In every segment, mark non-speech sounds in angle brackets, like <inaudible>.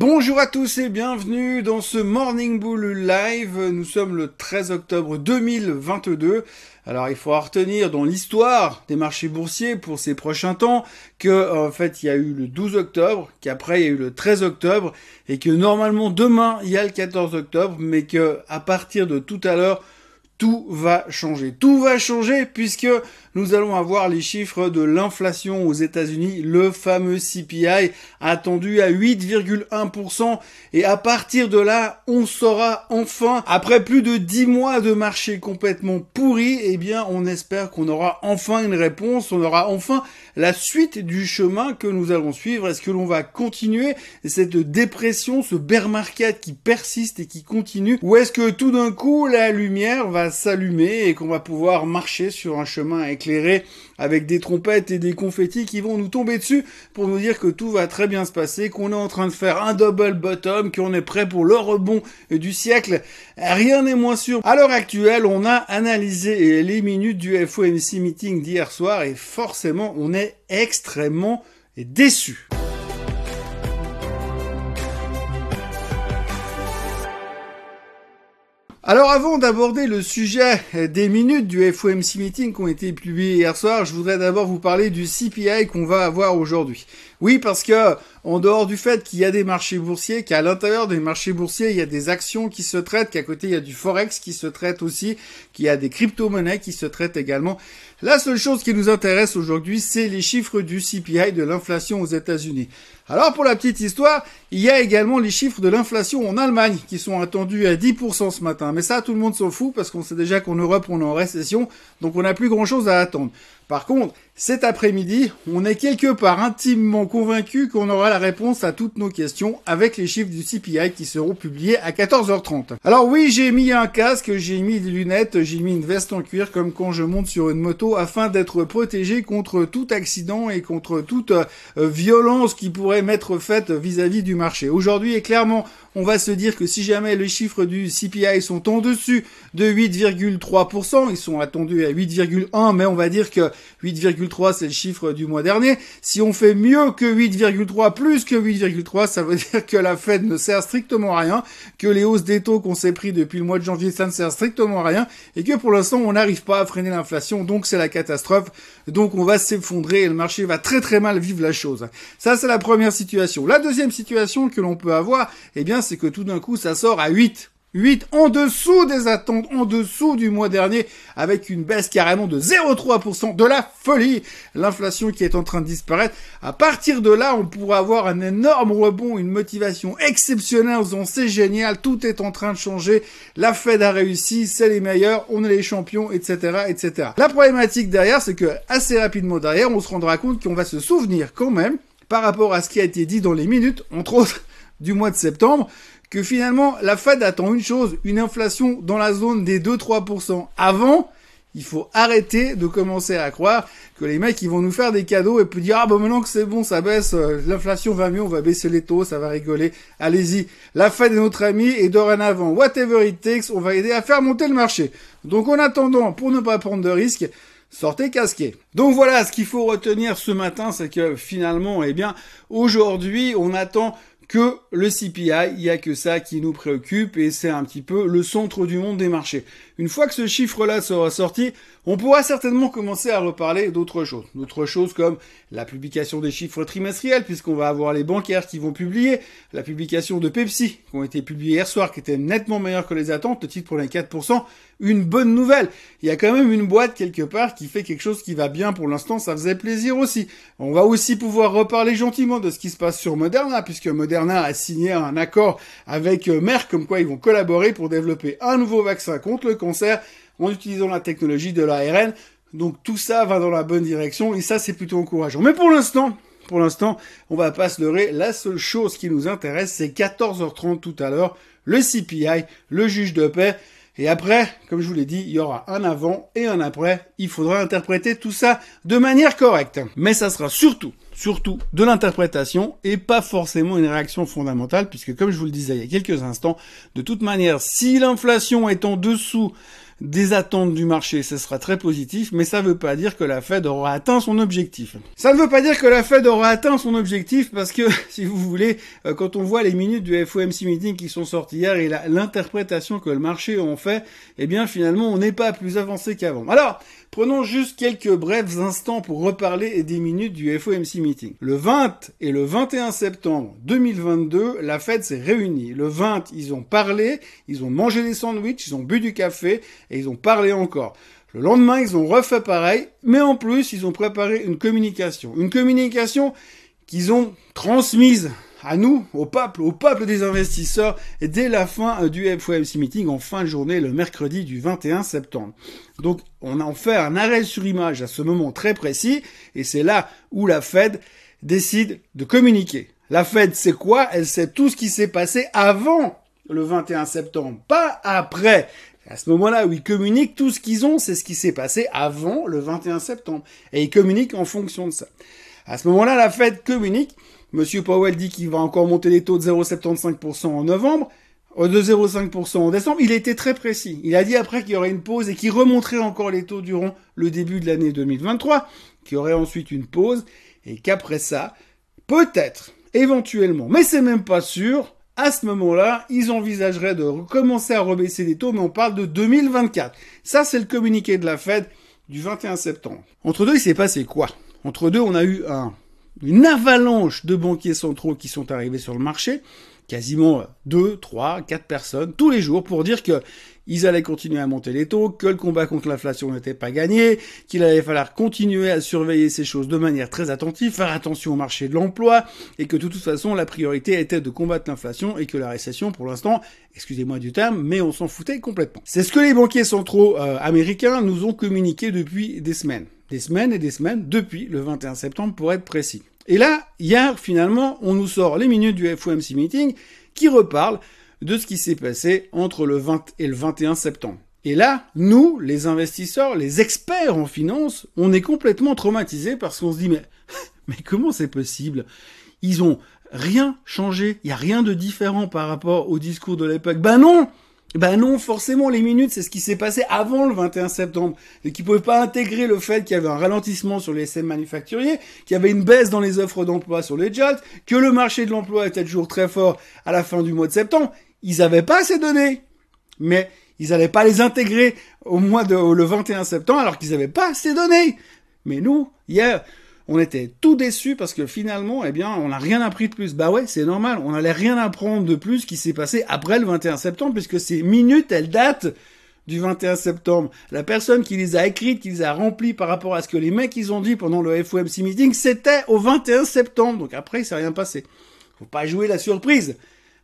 Bonjour à tous et bienvenue dans ce Morning Bull Live. Nous sommes le 13 octobre 2022. Alors il faut retenir dans l'histoire des marchés boursiers pour ces prochains temps que en fait il y a eu le 12 octobre, qu'après il y a eu le 13 octobre et que normalement demain il y a le 14 octobre, mais que à partir de tout à l'heure tout va changer. Tout va changer puisque nous allons avoir les chiffres de l'inflation aux États-Unis, le fameux CPI attendu à 8,1% et à partir de là, on saura enfin, après plus de 10 mois de marché complètement pourri, eh bien, on espère qu'on aura enfin une réponse, on aura enfin la suite du chemin que nous allons suivre. Est-ce que l'on va continuer cette dépression, ce bear market qui persiste et qui continue, ou est-ce que tout d'un coup la lumière va s'allumer et qu'on va pouvoir marcher sur un chemin éclairé avec des trompettes et des confettis qui vont nous tomber dessus pour nous dire que tout va très bien se passer, qu'on est en train de faire un double bottom, qu'on est prêt pour le rebond du siècle. Rien n'est moins sûr. À l'heure actuelle, on a analysé les minutes du FOMC meeting d'hier soir et forcément, on est extrêmement déçu. Alors avant d'aborder le sujet des minutes du FOMC meeting qui ont été publiées hier soir, je voudrais d'abord vous parler du CPI qu'on va avoir aujourd'hui. Oui, parce que en dehors du fait qu'il y a des marchés boursiers, qu'à l'intérieur des marchés boursiers, il y a des actions qui se traitent, qu'à côté il y a du forex qui se traite aussi, qu'il y a des crypto-monnaies qui se traitent également. La seule chose qui nous intéresse aujourd'hui, c'est les chiffres du CPI de l'inflation aux États-Unis. Alors pour la petite histoire, il y a également les chiffres de l'inflation en Allemagne qui sont attendus à 10% ce matin. Mais ça, tout le monde s'en fout parce qu'on sait déjà qu'en Europe, on est en récession, donc on n'a plus grand-chose à attendre. Par contre, cet après-midi, on est quelque part intimement convaincu qu'on aura la réponse à toutes nos questions avec les chiffres du CPI qui seront publiés à 14h30. Alors oui, j'ai mis un casque, j'ai mis des lunettes, j'ai mis une veste en cuir comme quand je monte sur une moto afin d'être protégé contre tout accident et contre toute euh, violence qui pourrait m'être faite vis-à-vis du marché. Aujourd'hui, et clairement, on va se dire que si jamais les chiffres du CPI sont en dessus de 8,3%, ils sont attendus à 8,1%, mais on va dire que 8,3 c'est le chiffre du mois dernier. Si on fait mieux que 8,3, plus que 8,3, ça veut <laughs> dire que la Fed ne sert strictement à rien, que les hausses des taux qu'on s'est pris depuis le mois de janvier, ça ne sert strictement à rien, et que pour l'instant on n'arrive pas à freiner l'inflation, donc c'est la catastrophe, donc on va s'effondrer et le marché va très très mal vivre la chose. Ça c'est la première situation. La deuxième situation que l'on peut avoir, eh bien c'est que tout d'un coup ça sort à 8. 8 en dessous des attentes, en dessous du mois dernier, avec une baisse carrément de 0,3%, de la folie. L'inflation qui est en train de disparaître. À partir de là, on pourra avoir un énorme rebond, une motivation exceptionnelle disant c'est génial, tout est en train de changer, la Fed a réussi, c'est les meilleurs, on est les champions, etc., etc. La problématique derrière, c'est que assez rapidement derrière, on se rendra compte qu'on va se souvenir quand même, par rapport à ce qui a été dit dans les minutes, entre autres, du mois de septembre, que finalement la Fed attend une chose, une inflation dans la zone des 2-3%. Avant, il faut arrêter de commencer à croire que les mecs ils vont nous faire des cadeaux et puis dire ah bah maintenant que c'est bon ça baisse euh, l'inflation va mieux on va baisser les taux ça va rigoler allez-y la Fed est notre ami et dorénavant whatever it takes on va aider à faire monter le marché donc en attendant pour ne pas prendre de risques sortez casqué. Donc voilà, ce qu'il faut retenir ce matin, c'est que finalement, eh bien, aujourd'hui, on attend que le CPI, il n'y a que ça qui nous préoccupe et c'est un petit peu le centre du monde des marchés. Une fois que ce chiffre-là sera sorti, on pourra certainement commencer à reparler d'autres choses. D'autres choses comme la publication des chiffres trimestriels, puisqu'on va avoir les bancaires qui vont publier, la publication de Pepsi, qui ont été publiés hier soir, qui étaient nettement meilleurs que les attentes, le titre pour les 4%, une bonne nouvelle. Il y a quand même une boîte quelque part qui fait quelque chose qui va bien pour l'instant, ça faisait plaisir aussi. On va aussi pouvoir reparler gentiment de ce qui se passe sur Moderna, puisque Moderna a signé un accord avec Merck, comme quoi ils vont collaborer pour développer un nouveau vaccin contre le cancer en utilisant la technologie de l'ARN. Donc tout ça va dans la bonne direction et ça c'est plutôt encourageant. Mais pour l'instant, pour l'instant, on va pas se leurrer. La seule chose qui nous intéresse, c'est 14h30 tout à l'heure, le CPI, le juge de paix. Et après, comme je vous l'ai dit, il y aura un avant et un après. Il faudra interpréter tout ça de manière correcte. Mais ça sera surtout, surtout de l'interprétation et pas forcément une réaction fondamentale puisque comme je vous le disais il y a quelques instants, de toute manière, si l'inflation est en dessous des attentes du marché, ce sera très positif, mais ça ne veut pas dire que la Fed aura atteint son objectif. Ça ne veut pas dire que la Fed aura atteint son objectif parce que, <laughs> si vous voulez, euh, quand on voit les minutes du FOMC meeting qui sont sorties hier et l'interprétation que le marché en fait, eh bien finalement on n'est pas plus avancé qu'avant. Alors, prenons juste quelques brefs instants pour reparler des minutes du FOMC meeting. Le 20 et le 21 septembre 2022, la Fed s'est réunie. Le 20, ils ont parlé, ils ont mangé des sandwichs, ils ont bu du café, et ils ont parlé encore. Le lendemain, ils ont refait pareil, mais en plus, ils ont préparé une communication. Une communication qu'ils ont transmise à nous, au peuple, au peuple des investisseurs, dès la fin du FOMC meeting, en fin de journée, le mercredi du 21 septembre. Donc, on en fait un arrêt sur image à ce moment très précis, et c'est là où la Fed décide de communiquer. La Fed, c'est quoi? Elle sait tout ce qui s'est passé avant le 21 septembre, pas après. À ce moment-là où ils communiquent, tout ce qu'ils ont, c'est ce qui s'est passé avant le 21 septembre. Et ils communiquent en fonction de ça. À ce moment-là, la Fed communique. Monsieur Powell dit qu'il va encore monter les taux de 0,75% en novembre, euh, de 0,5% en décembre. Il était très précis. Il a dit après qu'il y aurait une pause et qu'il remonterait encore les taux durant le début de l'année 2023, qu'il y aurait ensuite une pause et qu'après ça, peut-être, éventuellement, mais c'est même pas sûr, à ce moment-là, ils envisageraient de recommencer à rebaisser les taux, mais on parle de 2024. Ça, c'est le communiqué de la Fed du 21 septembre. Entre deux, il s'est passé quoi? Entre deux, on a eu une avalanche de banquiers centraux qui sont arrivés sur le marché, quasiment deux, trois, quatre personnes tous les jours pour dire que ils allaient continuer à monter les taux, que le combat contre l'inflation n'était pas gagné, qu'il allait falloir continuer à surveiller ces choses de manière très attentive, faire attention au marché de l'emploi, et que de toute façon la priorité était de combattre l'inflation et que la récession pour l'instant, excusez-moi du terme, mais on s'en foutait complètement. C'est ce que les banquiers centraux euh, américains nous ont communiqué depuis des semaines. Des semaines et des semaines depuis le 21 septembre pour être précis. Et là, hier, finalement, on nous sort les minutes du FOMC meeting qui reparlent de ce qui s'est passé entre le 20 et le 21 septembre. Et là, nous, les investisseurs, les experts en finance, on est complètement traumatisés parce qu'on se dit mais, <laughs> mais comment c'est possible? Ils ont rien changé, il n'y a rien de différent par rapport au discours de l'époque. Ben non ben non, forcément, les minutes, c'est ce qui s'est passé avant le 21 septembre. Et qui ne pouvaient pas intégrer le fait qu'il y avait un ralentissement sur les SM manufacturiers, qu'il y avait une baisse dans les offres d'emploi sur les jobs, que le marché de l'emploi était toujours très fort à la fin du mois de septembre ils n'avaient pas ces données. Mais ils n'allaient pas les intégrer au mois de le 21 septembre alors qu'ils n'avaient pas ces données. Mais nous, hier, on était tout déçus parce que finalement, eh bien, on n'a rien appris de plus. Bah ouais, c'est normal. On n'allait rien apprendre de plus qui s'est passé après le 21 septembre puisque ces minutes, elles datent du 21 septembre. La personne qui les a écrites, qui les a remplies par rapport à ce que les mecs ils ont dit pendant le FOMC meeting, c'était au 21 septembre. Donc après, il s'est rien passé. Faut pas jouer la surprise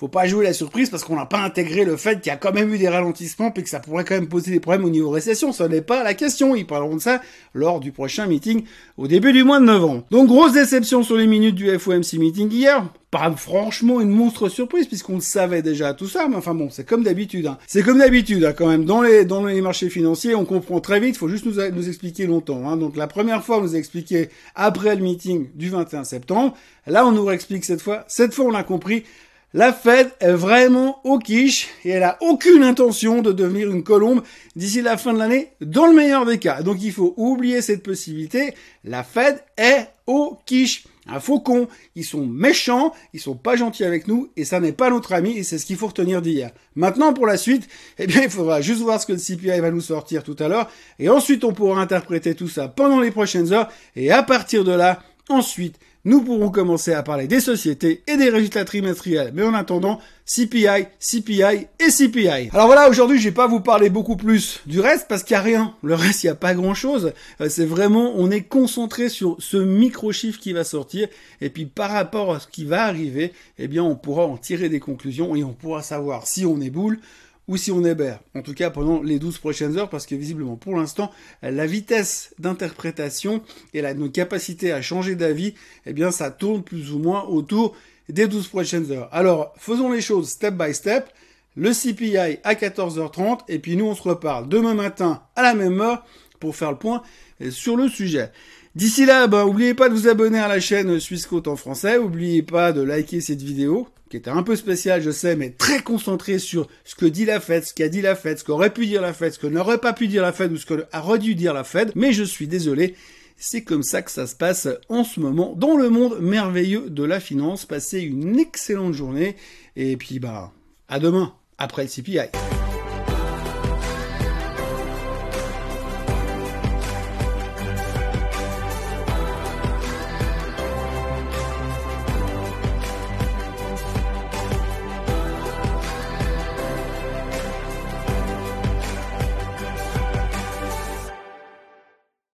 faut pas jouer la surprise parce qu'on n'a pas intégré le fait qu'il y a quand même eu des ralentissements et que ça pourrait quand même poser des problèmes au niveau récession. Ce n'est pas la question. Ils parleront de ça lors du prochain meeting au début du mois de novembre. Donc grosse déception sur les minutes du FOMC meeting hier. Pas franchement une monstre surprise puisqu'on le savait déjà tout ça, mais enfin bon, c'est comme d'habitude. Hein. C'est comme d'habitude hein, quand même. Dans les, dans les marchés financiers, on comprend très vite, il faut juste nous, expliquer longtemps. Hein. Donc la première fois, on nous a expliqué après le meeting du 21 septembre. Là, on nous réexplique cette fois. Cette fois, on a compris. La Fed est vraiment au quiche et elle a aucune intention de devenir une colombe d'ici la fin de l'année, dans le meilleur des cas. Donc il faut oublier cette possibilité. La Fed est au quiche. Un faucon, ils sont méchants, ils sont pas gentils avec nous et ça n'est pas notre ami et c'est ce qu'il faut retenir d'hier. Maintenant pour la suite, eh bien il faudra juste voir ce que le CPI va nous sortir tout à l'heure et ensuite on pourra interpréter tout ça pendant les prochaines heures et à partir de là, ensuite nous pourrons commencer à parler des sociétés et des résultats trimestriels. Mais en attendant, CPI, CPI et CPI. Alors voilà, aujourd'hui, je vais pas vous parler beaucoup plus du reste parce qu'il y a rien. Le reste, il y a pas grand chose. Euh, c'est vraiment, on est concentré sur ce micro-chiffre qui va sortir. Et puis, par rapport à ce qui va arriver, eh bien, on pourra en tirer des conclusions et on pourra savoir si on est boule ou si on héberge. En tout cas pendant les 12 prochaines heures, parce que visiblement pour l'instant, la vitesse d'interprétation et la, notre capacité à changer d'avis, eh bien ça tourne plus ou moins autour des 12 prochaines heures. Alors faisons les choses step by step. Le CPI à 14h30 et puis nous on se reparle demain matin à la même heure pour faire le point sur le sujet. D'ici là, bah, oubliez pas de vous abonner à la chaîne Suisse en français. Oubliez pas de liker cette vidéo, qui était un peu spéciale, je sais, mais très concentrée sur ce que dit la Fed, ce qu'a dit la Fed, ce qu'aurait pu dire la Fed, ce que n'aurait pas pu dire la Fed ou ce qu'aurait dû dire la Fed. Mais je suis désolé. C'est comme ça que ça se passe en ce moment dans le monde merveilleux de la finance. Passez une excellente journée et puis bah à demain après le CPI.